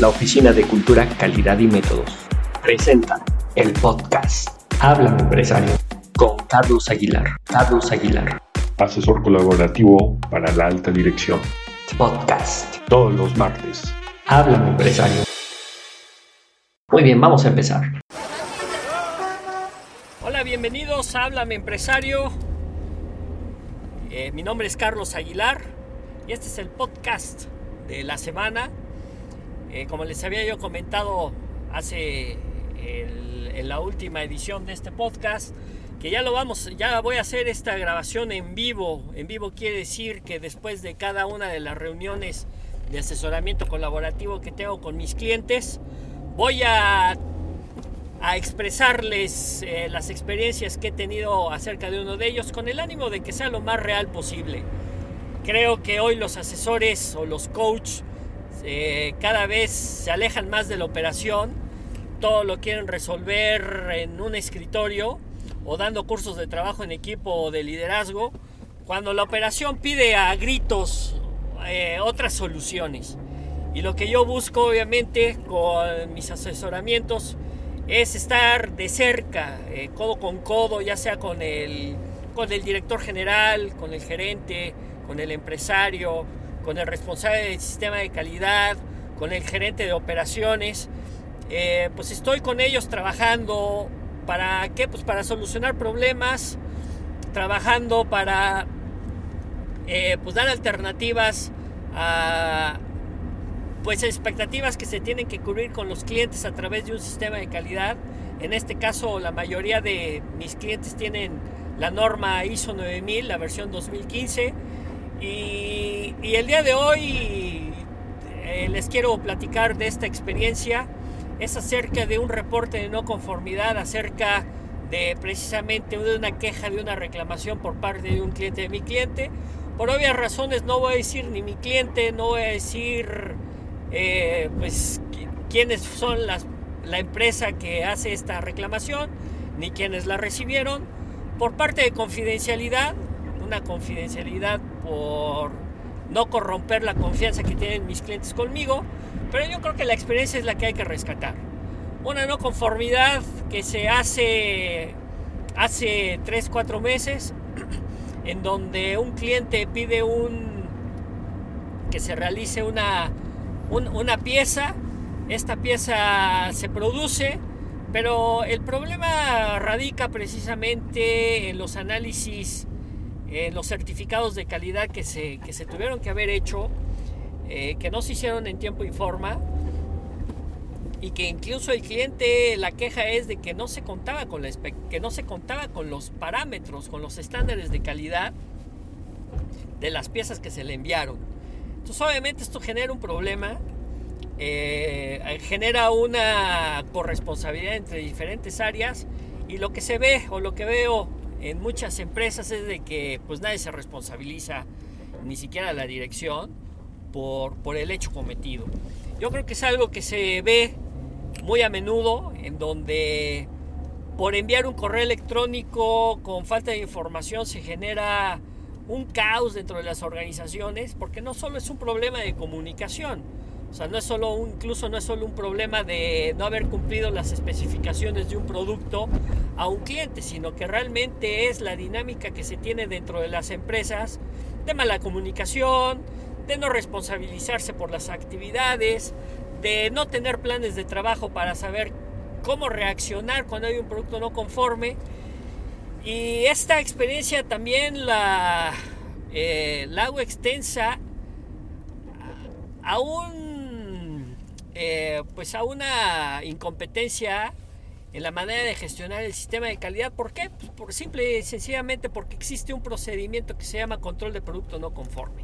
la Oficina de Cultura, Calidad y Métodos, presenta el podcast Habla Empresario con Carlos Aguilar. Carlos Aguilar. Asesor colaborativo para la alta dirección. Podcast. Todos los martes. Habla Empresario. Muy bien, vamos a empezar. Hola, bienvenidos a Háblame Empresario. Eh, mi nombre es Carlos Aguilar y este es el podcast de la semana. Eh, como les había yo comentado hace en la última edición de este podcast, que ya lo vamos, ya voy a hacer esta grabación en vivo. En vivo quiere decir que después de cada una de las reuniones de asesoramiento colaborativo que tengo con mis clientes, voy a, a expresarles eh, las experiencias que he tenido acerca de uno de ellos con el ánimo de que sea lo más real posible. Creo que hoy los asesores o los coaches eh, cada vez se alejan más de la operación, todo lo quieren resolver en un escritorio o dando cursos de trabajo en equipo o de liderazgo, cuando la operación pide a gritos eh, otras soluciones. Y lo que yo busco obviamente con mis asesoramientos es estar de cerca, eh, codo con codo, ya sea con el, con el director general, con el gerente, con el empresario, con el responsable del sistema de calidad, con el gerente de operaciones. Eh, pues estoy con ellos trabajando para qué? Pues para solucionar problemas, trabajando para eh, pues dar alternativas a pues expectativas que se tienen que cubrir con los clientes a través de un sistema de calidad. En este caso, la mayoría de mis clientes tienen la norma ISO 9000, la versión 2015 y, el día de hoy eh, les quiero platicar de esta experiencia. Es acerca de un reporte de no conformidad, acerca de precisamente de una queja, de una reclamación por parte de un cliente de mi cliente. Por obvias razones no voy a decir ni mi cliente, no voy a decir eh, pues quiénes son la empresa que hace esta reclamación, ni quiénes la recibieron. Por parte de confidencialidad, una confidencialidad por no corromper la confianza que tienen mis clientes conmigo, pero yo creo que la experiencia es la que hay que rescatar. Una no conformidad que se hace hace 3, 4 meses, en donde un cliente pide un que se realice una, una pieza, esta pieza se produce, pero el problema radica precisamente en los análisis eh, los certificados de calidad que se, que se tuvieron que haber hecho, eh, que no se hicieron en tiempo y forma, y que incluso el cliente, la queja es de que no se contaba con, la, que no se contaba con los parámetros, con los estándares de calidad de las piezas que se le enviaron. Entonces obviamente esto genera un problema, eh, genera una corresponsabilidad entre diferentes áreas y lo que se ve o lo que veo en muchas empresas es de que pues nadie se responsabiliza, ni siquiera la dirección, por, por el hecho cometido. Yo creo que es algo que se ve muy a menudo, en donde por enviar un correo electrónico con falta de información se genera un caos dentro de las organizaciones, porque no solo es un problema de comunicación, o sea, no es solo un, incluso no es solo un problema de no haber cumplido las especificaciones de un producto a un cliente, sino que realmente es la dinámica que se tiene dentro de las empresas de mala comunicación, de no responsabilizarse por las actividades, de no tener planes de trabajo para saber cómo reaccionar cuando hay un producto no conforme. Y esta experiencia también la, eh, la hago extensa a un eh, pues a una incompetencia en la manera de gestionar el sistema de calidad. ¿Por qué? Pues por simple y sencillamente porque existe un procedimiento que se llama control de producto no conforme.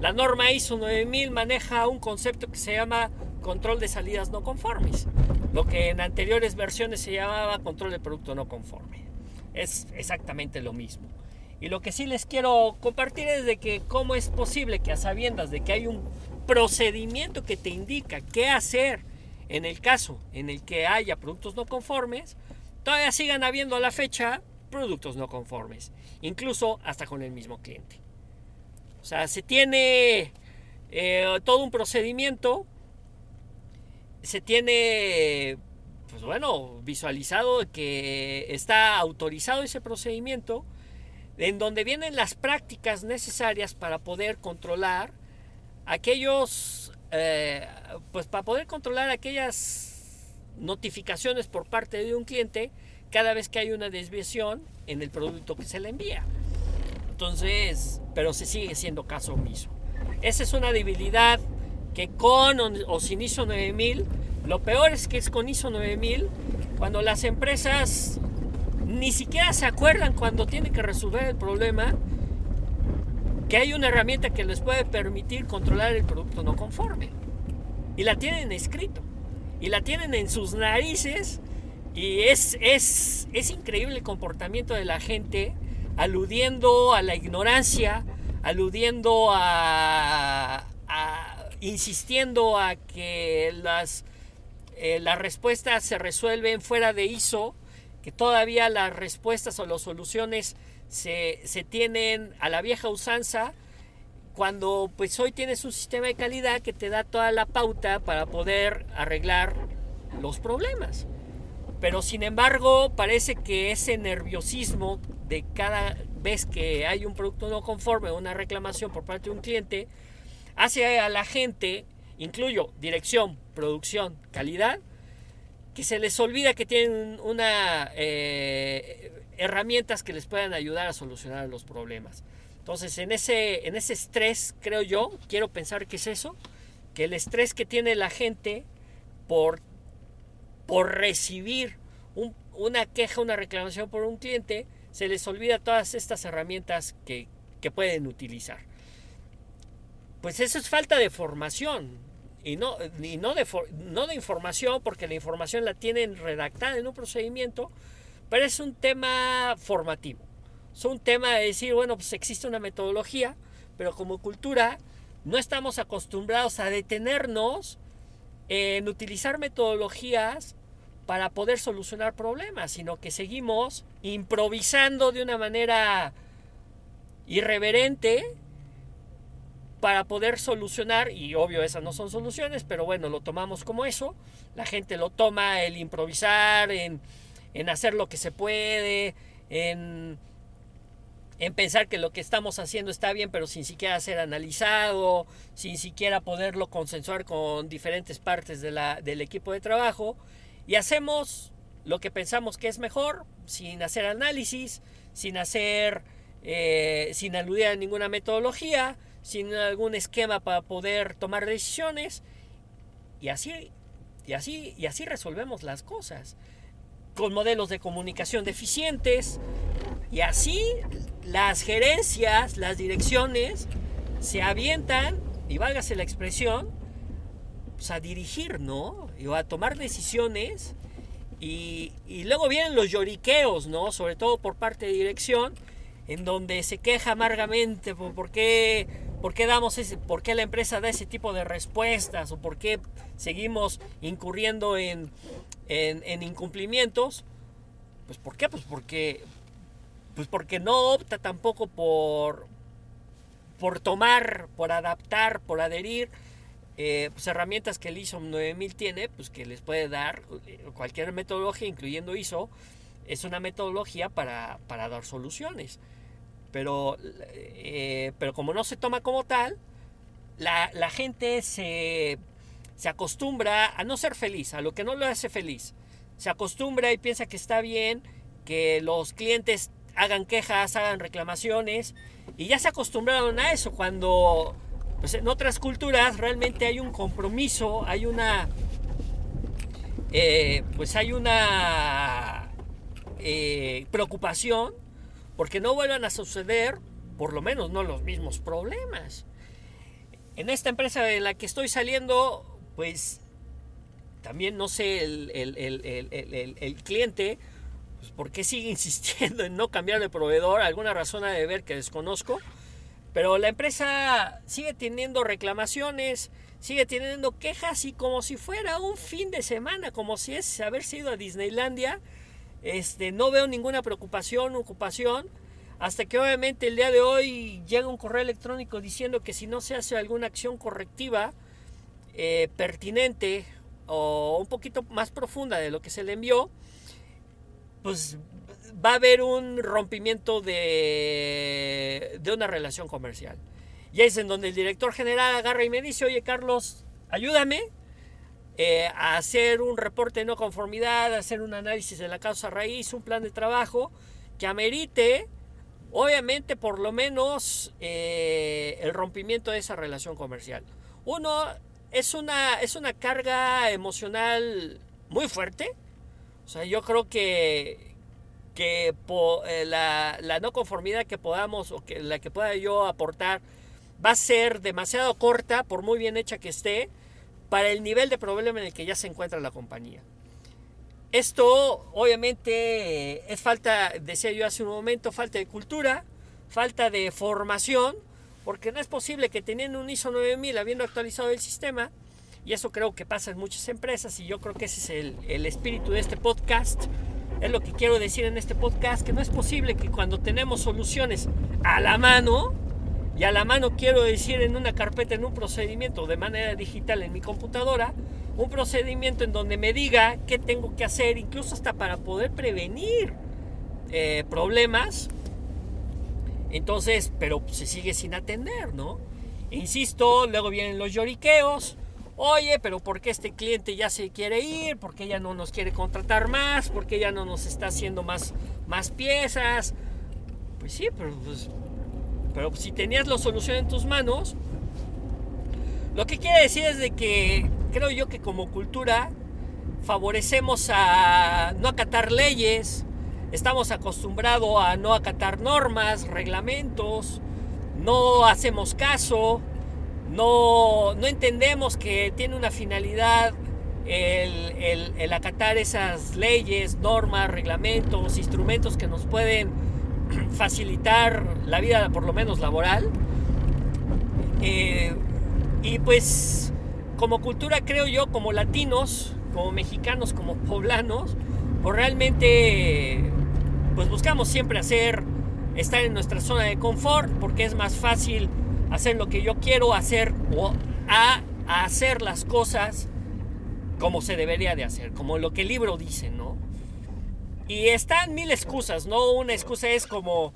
La norma ISO 9000 maneja un concepto que se llama control de salidas no conformes, lo que en anteriores versiones se llamaba control de producto no conforme. Es exactamente lo mismo. Y lo que sí les quiero compartir es de que cómo es posible que a sabiendas de que hay un procedimiento que te indica qué hacer en el caso en el que haya productos no conformes, todavía sigan habiendo a la fecha productos no conformes, incluso hasta con el mismo cliente. O sea, se tiene eh, todo un procedimiento se tiene, pues bueno, visualizado que está autorizado ese procedimiento en donde vienen las prácticas necesarias para poder controlar aquellos, eh, pues para poder controlar aquellas notificaciones por parte de un cliente cada vez que hay una desviación en el producto que se le envía. Entonces, pero se sigue siendo caso omiso. Esa es una debilidad que con o, sin ISO 9000, lo peor es que es con ISO 9000, cuando las empresas ni siquiera se acuerdan cuando tienen que resolver el problema, que hay una herramienta que les puede permitir controlar el producto no conforme. Y la tienen escrito. Y la tienen en sus narices. Y es, es, es increíble el comportamiento de la gente aludiendo a la ignorancia, aludiendo a, insistiendo a que las, eh, las respuestas se resuelven fuera de ISO, que todavía las respuestas o las soluciones se, se tienen a la vieja usanza, cuando pues hoy tienes un sistema de calidad que te da toda la pauta para poder arreglar los problemas. Pero sin embargo, parece que ese nerviosismo de cada vez que hay un producto no conforme una reclamación por parte de un cliente, hace a la gente, incluyo dirección, producción, calidad, que se les olvida que tienen una eh, herramientas que les puedan ayudar a solucionar los problemas. Entonces, en ese, en ese estrés, creo yo, quiero pensar que es eso, que el estrés que tiene la gente por por recibir una queja, una reclamación por un cliente, se les olvida todas estas herramientas que, pueden utilizar. Pues eso es falta de formación y no, no, de, no de información, porque la información la tienen redactada en un procedimiento, pero es un tema formativo. Es un tema de decir, bueno, pues existe una metodología, pero como cultura no estamos acostumbrados a detenernos en utilizar metodologías para poder solucionar problemas, sino que seguimos improvisando de una manera irreverente para poder solucionar, y obvio esas no son soluciones, pero bueno, lo tomamos como eso, la gente lo toma el improvisar, en, hacer lo que se puede, en, en pensar que lo que estamos haciendo está bien, pero sin siquiera ser analizado, sin siquiera poderlo consensuar con diferentes partes de la, del equipo de trabajo, y hacemos lo que pensamos que es mejor, sin hacer análisis, sin hacer, eh, sin aludir a ninguna metodología, sin algún esquema para poder tomar decisiones. Y así, y así, y así resolvemos las cosas. Con modelos de comunicación deficientes. Y así las gerencias, las direcciones, se avientan, y válgase la expresión, pues, a dirigir, ¿no? O a tomar decisiones. Y, luego vienen los lloriqueos, ¿no? Sobre todo por parte de dirección, en donde se queja amargamente por, qué, por qué damos ese, por qué la empresa da ese tipo de respuestas o por qué seguimos incurriendo en, en, incumplimientos. Pues ¿por? Pues porque, pues porque no opta tampoco por, por tomar, por adaptar, por adherir eh, pues herramientas que el ISO 9000 tiene, pues que les puede dar eh, cualquier metodología, incluyendo ISO, es una metodología para, dar soluciones. Pero, eh, pero como no se toma como tal, la, gente se, se acostumbra a no ser feliz, a lo que no lo hace feliz. Se acostumbra y piensa que está bien que los clientes hagan quejas, hagan reclamaciones, y ya se acostumbraron a eso cuando pues en otras culturas realmente hay un compromiso, hay una, eh, pues hay una eh, preocupación porque no vuelvan a suceder, por lo menos no los mismos problemas. En esta empresa en la que estoy saliendo, pues también no sé el, el cliente, pues, por qué sigue insistiendo en no cambiar de proveedor, alguna razón ha de ver que desconozco pero la empresa sigue teniendo reclamaciones, sigue teniendo quejas y como si fuera un fin de semana, como si es haber sido a Disneylandia, este, no veo ninguna preocupación, ocupación, hasta que obviamente el día de hoy llega un correo electrónico diciendo que si no se hace alguna acción correctiva eh, pertinente o un poquito más profunda de lo que se le envió, pues va a haber un rompimiento de, una relación comercial. Y es en donde el director general agarra y me dice, oye Carlos, ayúdame eh, hacer un reporte de no conformidad, hacer un análisis de la causa raíz, un plan de trabajo que amerite, obviamente, por lo menos eh, el rompimiento de esa relación comercial. Uno, es una, es una carga emocional muy fuerte. O sea, yo creo que, que eh, la, la, no conformidad que podamos o que la que pueda yo aportar va a ser demasiado corta, por muy bien hecha que esté, para el nivel de problema en el que ya se encuentra la compañía. Esto obviamente es falta, decía yo hace un momento, falta de cultura, falta de formación, porque no es posible que teniendo un ISO 9000, habiendo actualizado el sistema, y eso creo que pasa en muchas empresas, y yo creo que ese es el, el espíritu de este podcast, es lo que quiero decir en este podcast, que no es posible que cuando tenemos soluciones a la mano, y a la mano quiero decir en una carpeta, en un procedimiento de manera digital en mi computadora, un procedimiento en donde me diga qué tengo que hacer, incluso hasta para poder prevenir eh, problemas. Entonces, pero se sigue sin atender, ¿no? Insisto, luego vienen los lloriqueos. Oye, pero ¿por qué este cliente ya se quiere ir? ¿Por qué ya no nos quiere contratar más? ¿Por qué ya no nos está haciendo más, más piezas? Pues sí, pero pues, pero si tenías la solución en tus manos, lo que quiere decir es de que creo yo que como cultura favorecemos a no acatar leyes, estamos acostumbrados a no acatar normas, reglamentos, no hacemos caso, no, no entendemos que tiene una finalidad el, el, el, acatar esas leyes, normas, reglamentos, instrumentos que nos pueden facilitar la vida, por lo menos laboral. Eh, y pues como cultura creo yo, como latinos, como mexicanos, como poblanos, pues realmente pues buscamos siempre hacer, estar en nuestra zona de confort, porque es más fácil hacer lo que yo quiero hacer o a, a hacer las cosas como se debería de hacer, como lo que el libro dice, ¿no? Y están mil excusas, ¿no? Una excusa es como,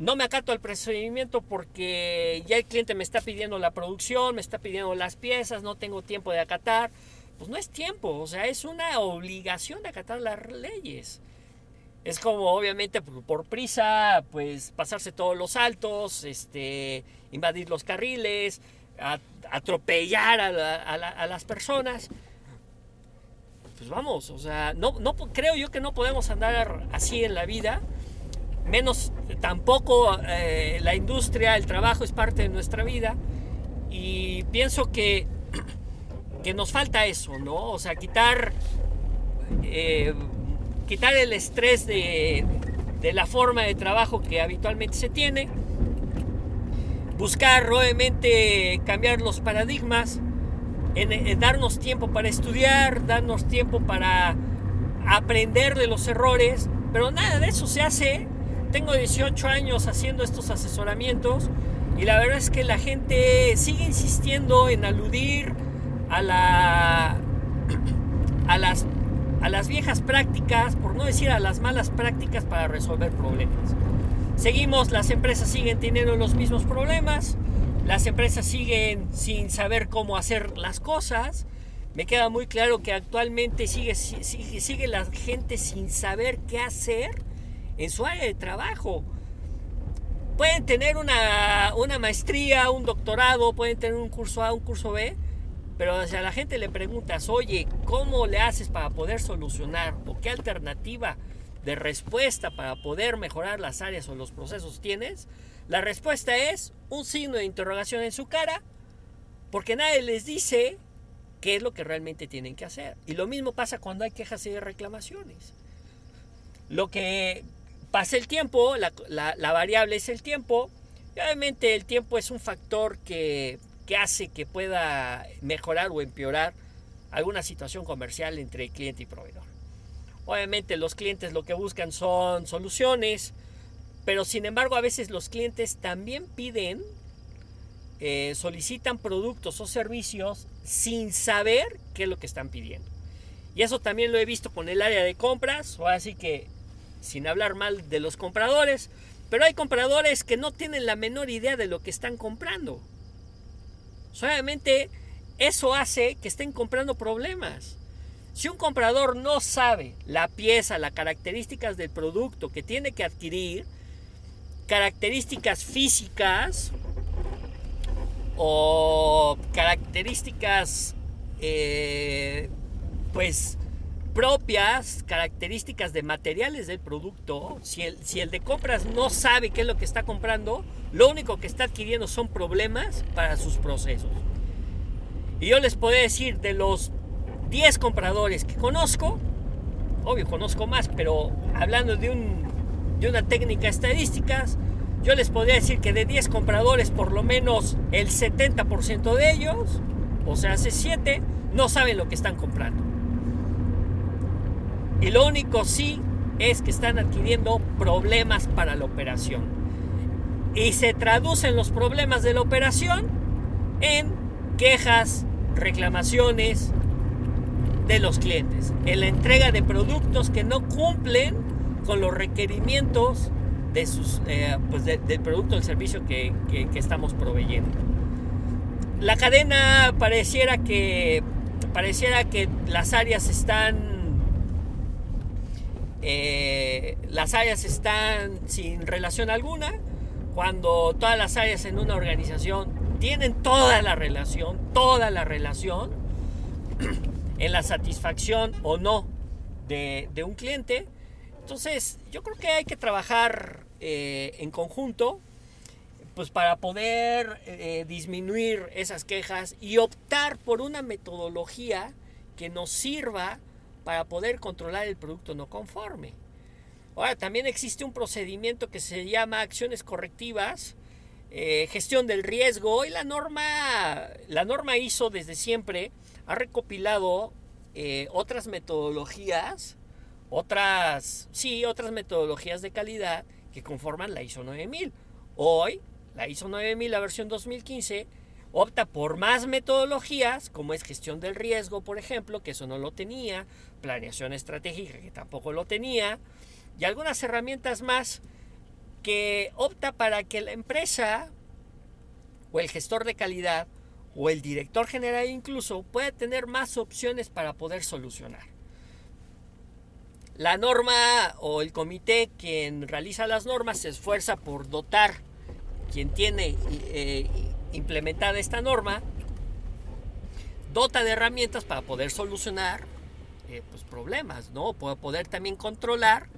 no me acato al procedimiento porque ya el cliente me está pidiendo la producción, me está pidiendo las piezas, no tengo tiempo de acatar. Pues no es tiempo, o sea, es una obligación de acatar las leyes. Es como, obviamente, por, prisa, pues pasarse todos los saltos, este, invadir los carriles, atropellar a las personas pues vamos, o sea, no, no creo yo que no podemos andar así en la vida, menos tampoco eh, la industria, el trabajo es parte de nuestra vida y pienso que, que nos falta eso, ¿no? O sea, quitar, eh, quitar el estrés de, de la forma de trabajo que habitualmente se tiene, buscar obviamente cambiar los paradigmas, en, darnos tiempo para estudiar, darnos tiempo para aprender de los errores, pero nada de eso se hace. Tengo 18 años haciendo estos asesoramientos y la verdad es que la gente sigue insistiendo en aludir a, la, a, las, a las viejas prácticas, por no decir a las malas prácticas para resolver problemas. Seguimos, las empresas siguen teniendo los mismos problemas, las empresas siguen sin saber cómo hacer las cosas. Me queda muy claro que actualmente sigue, sigue, sigue la gente sin saber qué hacer en su área de trabajo. Pueden tener una, una maestría, un doctorado, pueden tener un curso A, un curso B, pero si a la gente le preguntas, oye, ¿cómo le haces para poder solucionar? ¿O qué alternativa de respuesta para poder mejorar las áreas o los procesos tienes? La respuesta es un signo de interrogación en su cara, porque nadie les dice qué es lo que realmente tienen que hacer. Y lo mismo pasa cuando hay quejas y reclamaciones. Lo que pasa el tiempo, la, variable es el tiempo, y obviamente el tiempo es un factor que, que hace que pueda mejorar o empeorar alguna situación comercial entre cliente y proveedor. Obviamente los clientes lo que buscan son soluciones, pero sin embargo, a veces los clientes también piden, eh, solicitan productos o servicios sin saber qué es lo que están pidiendo. Y eso también lo he visto con el área de compras, o así que sin hablar mal de los compradores, pero hay compradores que no tienen la menor idea de lo que están comprando. Solamente eso hace que estén comprando problemas. Si un comprador no sabe la pieza, las características del producto que tiene que adquirir, características físicas o características eh, pues propias características de materiales del producto, si el, si el de compras no sabe qué es lo que está comprando, lo único que está adquiriendo son problemas para sus procesos. Y yo les puedo decir, de los 10 compradores que conozco, obvio conozco más, pero hablando de, un, de una técnica estadística, yo les podría decir que de 10 compradores, por lo menos el 70% de ellos, o sea, hace 7, no saben lo que están comprando. Y lo único sí es que están adquiriendo problemas para la operación. Y se traducen los problemas de la operación en quejas, reclamaciones de los clientes, en la entrega de productos que no cumplen con los requerimientos de sus, eh, pues del producto o el servicio que, que estamos proveyendo. La cadena pareciera que, pareciera que las áreas están eh, las áreas están sin relación alguna, cuando todas las áreas en una organización tienen toda la relación, toda la relación en la satisfacción o no de, un cliente. Entonces, yo creo que hay que trabajar eh, en conjunto pues para poder eh, disminuir esas quejas y optar por una metodología que nos sirva para poder controlar el producto no conforme. Ahora, también existe un procedimiento que se llama acciones correctivas, eh, gestión del riesgo y la norma, la norma ISO desde siempre ha recopilado otras metodologías, otras, sí, otras metodologías de calidad que conforman la ISO 9000. Hoy, la ISO 9000, la versión 2015, opta por más metodologías, como es gestión del riesgo, por ejemplo, que eso no lo tenía, planeación estratégica, que tampoco lo tenía, y algunas herramientas más que opta para que la empresa o el gestor de calidad o el director general incluso pueda tener más opciones para poder solucionar. La norma o el comité quien realiza las normas se esfuerza por dotar quien tiene eh, implementada esta norma, dota de herramientas para poder solucionar eh, pues, problemas, ¿no? Poder también controlar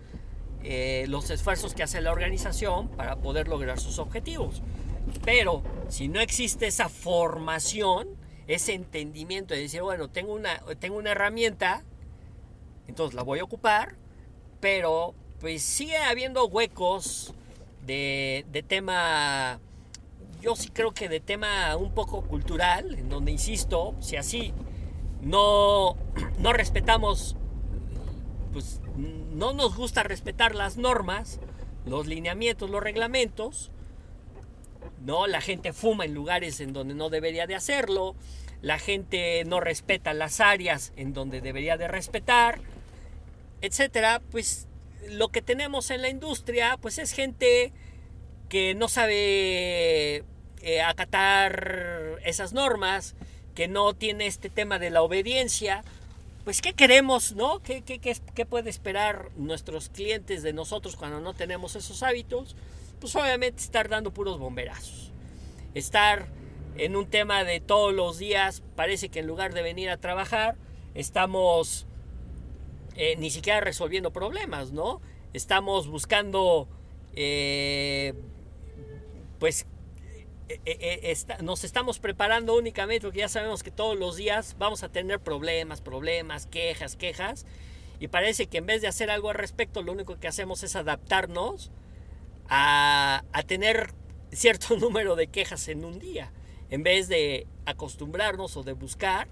eh, los esfuerzos que hace la organización para poder lograr sus objetivos. Pero si no existe esa formación, ese entendimiento de decir, bueno, tengo una, tengo una herramienta, entonces la voy a ocupar, pero pues sigue habiendo huecos de, de tema yo sí creo que de tema un poco cultural, en donde insisto, si así no, no respetamos, pues no nos gusta respetar las normas, los lineamientos, los reglamentos, ¿no? La gente fuma en lugares en donde no debería de hacerlo, la gente no respeta las áreas en donde debería de respetar, etcétera, pues lo que tenemos en la industria, pues es gente que no sabe eh, acatar esas normas, que no tiene este tema de la obediencia, pues ¿qué queremos, no? ¿Qué, qué, qué, puede esperar nuestros clientes de nosotros cuando no tenemos esos hábitos? Pues obviamente estar dando puros bomberazos. Estar en un tema de todos los días, parece que en lugar de venir a trabajar, estamos eh, ni siquiera resolviendo problemas, ¿no? Estamos buscando, eh, pues, eh, nos estamos preparando únicamente porque ya sabemos que todos los días vamos a tener problemas, problemas, quejas, quejas. Y parece que en vez de hacer algo al respecto, lo único que hacemos es adaptarnos a, a tener cierto número de quejas en un día. En vez de acostumbrarnos o de buscar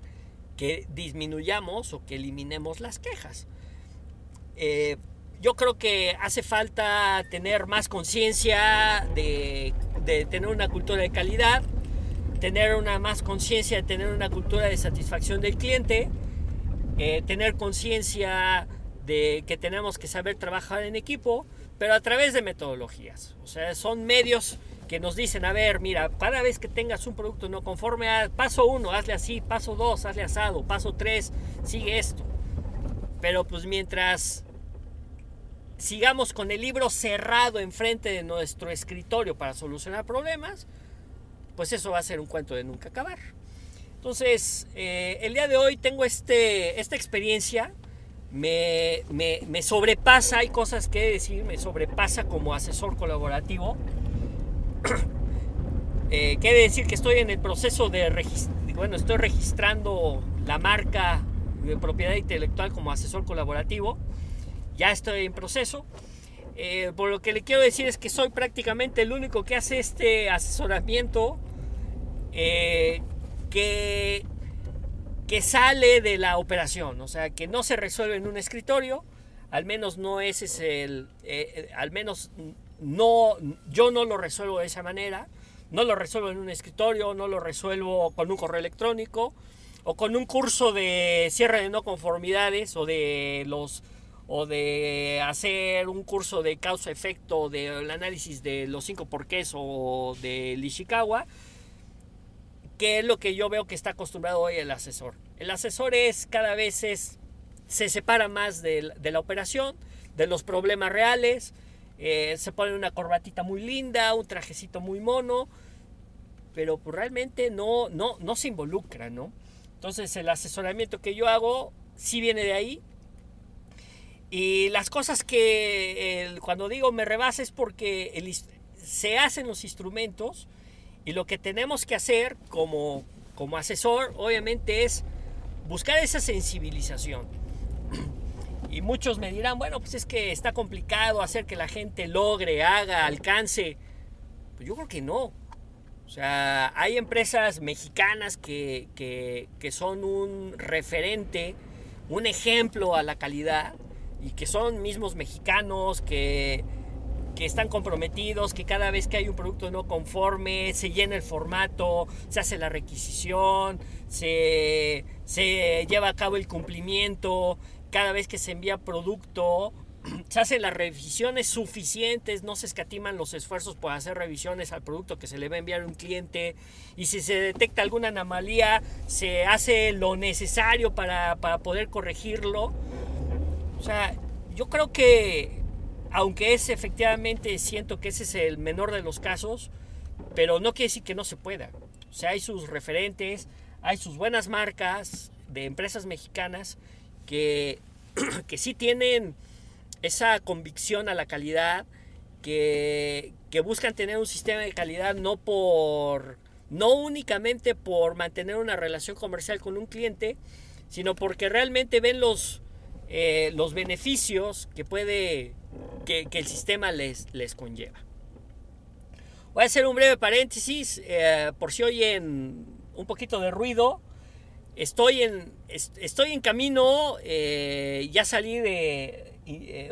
que disminuyamos o que eliminemos las quejas. Yo creo que hace falta tener más conciencia de de tener una cultura de calidad. tener una más conciencia de tener una cultura de satisfacción del cliente, eh, tener conciencia de que tenemos que saber trabajar en equipo, pero a través de metodologías. O sea, son medios que nos dicen, a ver, mira, cada vez que tengas un producto no conforme a paso uno, hazle así, paso dos, hazle asado, paso tres, sigue esto. Pero pues mientras sigamos con el libro cerrado enfrente de nuestro escritorio para solucionar problemas, pues eso va a ser un cuento de nunca acabar. Entonces, eh, el día de hoy tengo este, esta experiencia, me, me, sobrepasa, hay cosas que decir, me sobrepasa como asesor colaborativo. eh, quiere decir que estoy en el proceso de bueno, estoy registrando la marca de propiedad intelectual como asesor colaborativo. Ya estoy en proceso. Eh, por lo que le quiero decir es que soy prácticamente el único que hace este asesoramiento eh, que, que sale de la operación, o sea, que no se resuelve en un escritorio, al menos no ese es el, eh, al menos no, yo no lo resuelvo de esa manera, no lo resuelvo en un escritorio, no lo resuelvo con un correo electrónico o con un curso de cierre de no conformidades o de los o de hacer un curso de causa-efecto del análisis de los cinco porqués o de Ishikawa, que es lo que yo veo que está acostumbrado hoy el asesor. El asesor es cada vez es, se separa más de, la operación, de los problemas reales, eh, se pone una corbatita muy linda, un trajecito muy mono, pero pues realmente no, no, no se involucra, ¿no? Entonces el asesoramiento que yo hago sí viene de ahí, y las cosas que cuando digo me rebasa es porque se hacen los instrumentos y lo que tenemos que hacer como, como asesor obviamente es buscar esa sensibilización. Y muchos me dirán, bueno, pues es que está complicado hacer que la gente logre, haga, alcance. Pues yo creo que no. O sea, hay empresas mexicanas que, que, que son un referente, un ejemplo a la calidad y que son mismos mexicanos, que, que están comprometidos, que cada vez que hay un producto no conforme, se llena el formato, se hace la requisición, se, se lleva a cabo el cumplimiento, cada vez que se envía producto, se hacen las revisiones suficientes, no se escatiman los esfuerzos por hacer revisiones al producto que se le va a enviar a un cliente y si se detecta alguna anomalía, se hace lo necesario para, para poder corregirlo. O sea, yo creo que, aunque es efectivamente, siento que ese es el menor de los casos, pero no quiere decir que no se pueda. O sea, hay sus referentes, hay sus buenas marcas de empresas mexicanas que, que sí tienen esa convicción a la calidad, que, que buscan tener un sistema de calidad no por no únicamente por mantener una relación comercial con un cliente, sino porque realmente ven los, eh, los beneficios que puede que, el sistema les, les, conlleva. Voy a hacer un breve paréntesis eh, por si oyen un poquito de ruido. Estoy en, estoy en camino, eh, ya salí de,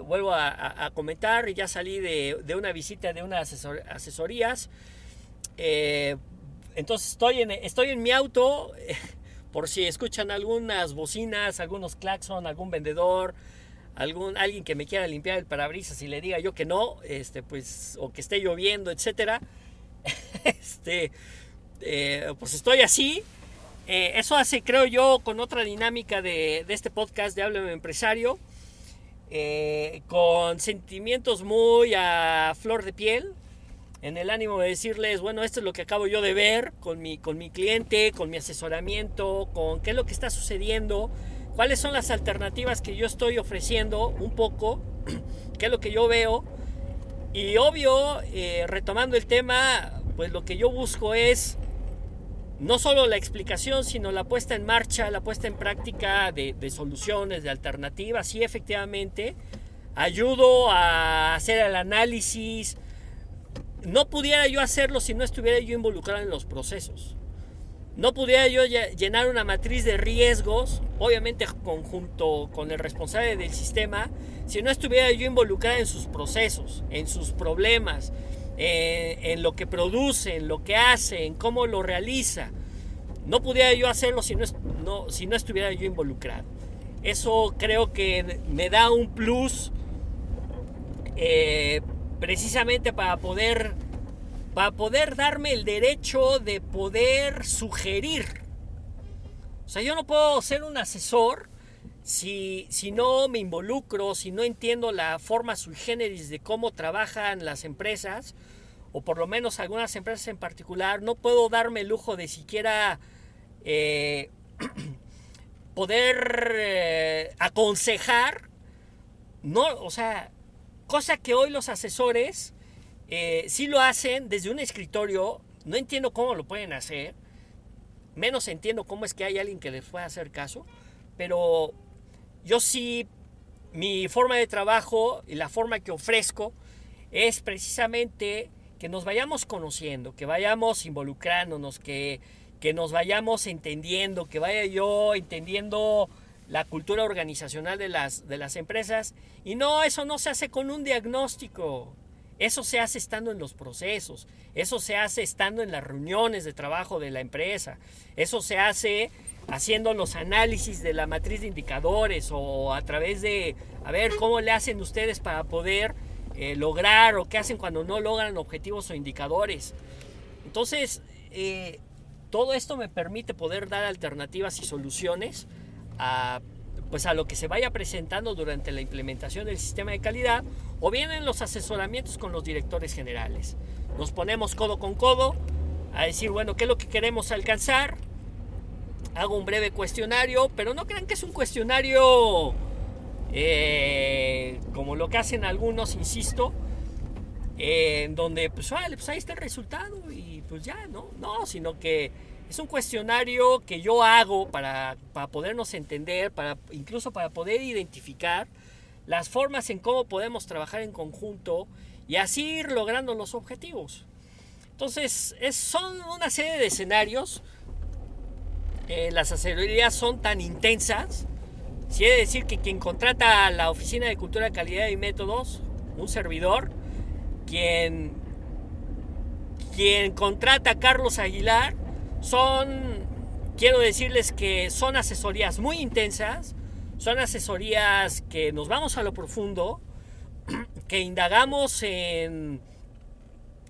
vuelvo a, comentar, ya salí de, de, una visita de unas asesorías. entonces estoy en, estoy en mi auto por si escuchan algunas bocinas, algunos claxon, algún vendedor, algún alguien que me quiera limpiar el parabrisas y le diga yo que no, este, pues, o que esté lloviendo, etcétera, este, eh, pues estoy así. Eh, eso hace, creo yo, con otra dinámica de, este podcast de Háblame Empresario, eh, con sentimientos muy a flor de piel, en el ánimo de decirles, bueno, esto es lo que acabo yo de ver con mi, con mi cliente, con mi asesoramiento, con qué es lo que está sucediendo, cuáles son las alternativas que yo estoy ofreciendo un poco, qué es lo que yo veo. Y obvio, eh, retomando el tema, pues lo que yo busco es no solo la explicación, sino la puesta en marcha, la puesta en práctica de, de soluciones, de alternativas. Y efectivamente, ayudo a hacer el análisis, no pudiera yo hacerlo si no estuviera yo involucrado en los procesos. No pudiera yo llenar una matriz de riesgos, obviamente conjunto con el responsable del sistema, si no estuviera yo involucrado en sus procesos, en sus problemas, en, lo que produce, en lo que hace, en cómo lo realiza. No pudiera yo hacerlo si no, si no estuviera yo involucrado. Eso creo que me da un plus eh, precisamente para poder, para poder darme el derecho de poder sugerir. O sea, yo no puedo ser un asesor si, si no me involucro, si no entiendo la forma sui generis de cómo trabajan las empresas, o por lo menos algunas empresas en particular, no puedo darme el lujo de siquiera eh, poder eh, aconsejar, no, o sea, cosa que hoy los asesores eh, sí lo hacen desde un escritorio, no entiendo cómo lo pueden hacer, menos entiendo cómo es que hay alguien que les pueda hacer caso, pero yo sí, mi forma de trabajo y la forma que ofrezco es precisamente que nos vayamos conociendo, que vayamos involucrándonos, que, que nos vayamos entendiendo, que vaya yo entendiendo la cultura organizacional de las, de las empresas. Y no, eso no se hace con un diagnóstico. Eso se hace estando en los procesos, eso se hace estando en las reuniones de trabajo de la empresa, eso se hace haciendo los análisis de la matriz de indicadores o a través de, a ver, cómo le hacen ustedes para poder eh, lograr o qué hacen cuando no logran objetivos o indicadores. Entonces, eh, todo esto me permite poder dar alternativas y soluciones a, pues a lo que se vaya presentando durante la implementación del sistema de calidad o bien en los asesoramientos con los directores generales. Nos ponemos codo con codo a decir, bueno, ¿qué es lo que queremos alcanzar? hago un breve cuestionario, pero no crean que es un cuestionario eh, como lo que hacen algunos, insisto, en donde pues, pues, ahí está el resultado y pues ya, ¿no? No, sino que es un cuestionario que yo hago para, para podernos entender, para, incluso para poder identificar las formas en cómo podemos trabajar en conjunto y así ir logrando los objetivos. Entonces, es, son una serie de escenarios eh, las asesorías son tan intensas, quiere decir que quien contrata a la Oficina de Cultura, Calidad y Métodos, un servidor, quien, quien contrata a Carlos Aguilar, son, quiero decirles que son asesorías muy intensas, son asesorías que nos vamos a lo profundo, que indagamos en,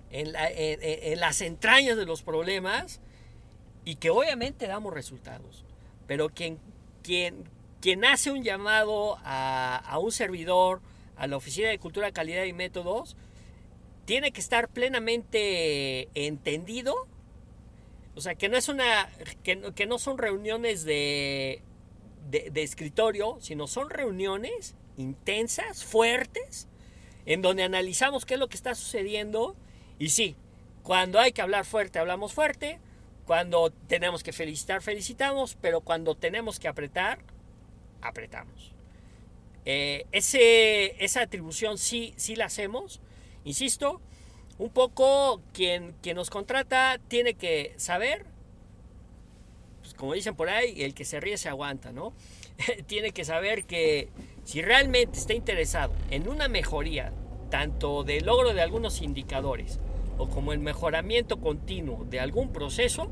en las entrañas de los problemas, y que obviamente damos resultados, pero quien, quien, quien hace un llamado a, a un servidor, a la Oficina de Cultura, Calidad y Métodos, tiene que estar plenamente entendido. O sea, que no es una. que, que no son reuniones de, de, de, escritorio, sino son reuniones intensas, fuertes, en donde analizamos qué es lo que está sucediendo. Y sí, cuando hay que hablar fuerte, hablamos fuerte. Cuando tenemos que felicitar, felicitamos, pero cuando tenemos que apretar, apretamos. Eh, ese, esa atribución sí, sí la hacemos. Insisto, un poco quien, quien nos contrata tiene que saber, pues como dicen por ahí, el que se ríe se aguanta, ¿no? tiene que saber que si realmente está interesado en una mejoría, tanto del logro de algunos indicadores, o como el mejoramiento continuo de algún proceso,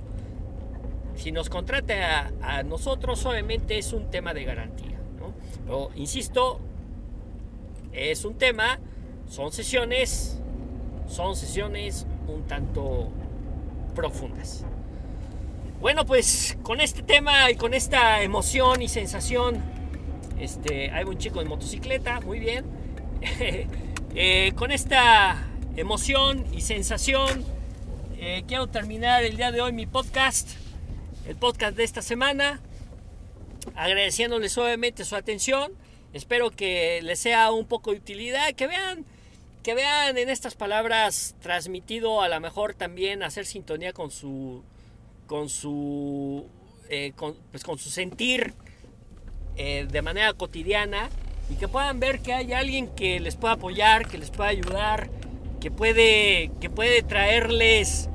si nos contrata a, nosotros, obviamente es un tema de garantía. ¿no? Pero, insisto, es un tema, son sesiones, son sesiones un tanto profundas. Bueno, pues con este tema y con esta emoción y sensación, este, hay un chico en motocicleta, muy bien. Eh, con esta emoción y sensación. Eh, quiero terminar el día de hoy mi podcast, el podcast de esta semana, agradeciéndoles suavemente su atención. Espero que les sea un poco de utilidad, que vean, que vean en estas palabras transmitido a lo mejor también hacer sintonía con su, con su, eh, con, pues con su sentir eh, de manera cotidiana y que puedan ver que hay alguien que les pueda apoyar, que les pueda ayudar, que puede, que puede traerles,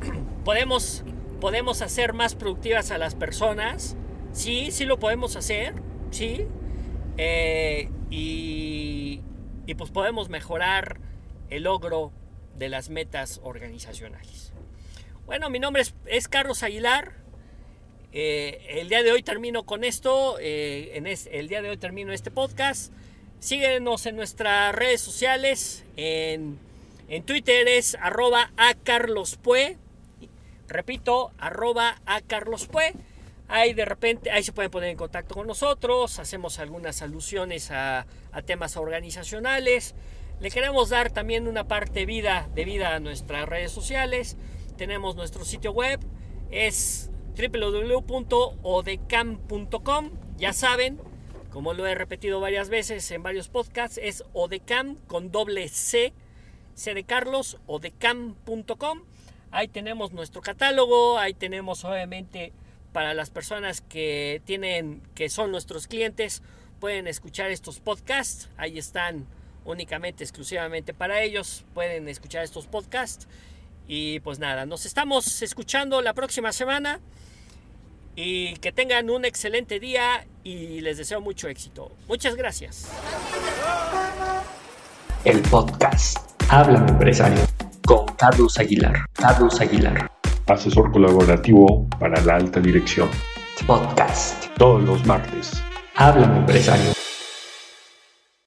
podemos, podemos hacer más productivas a las personas, sí, sí lo podemos hacer, sí, eh, y, y pues podemos mejorar el logro de las metas organizacionales. Bueno, mi nombre es, Carlos Aguilar. Eh, el día de hoy termino con esto. Eh, en el día de hoy termino este podcast. Síguenos en nuestras redes sociales. En, Twitter es arroba a Carlos Pue. Repito, arroba a Carlos Pue. Ahí de repente, ahí se pueden poner en contacto con nosotros. Hacemos algunas alusiones a, temas organizacionales. Le queremos dar también una parte vida, de vida a nuestras redes sociales. Tenemos nuestro sitio web, es www.odecam.com. Ya saben, como lo he repetido varias veces en varios podcasts, es odecam con doble C, C de Carlos, odecam.com. Ahí tenemos nuestro catálogo, ahí tenemos obviamente para las personas que tienen que son nuestros clientes pueden escuchar estos podcasts, ahí están únicamente, exclusivamente para ellos. Pueden escuchar estos podcasts. Y pues nada, nos estamos escuchando la próxima semana. Y que tengan un excelente día y les deseo mucho éxito. Muchas gracias. El podcast Habla Empresario con Carlos Aguilar. Carlos Aguilar. Asesor colaborativo para la alta dirección. Podcast. Todos los martes. Habla Empresario.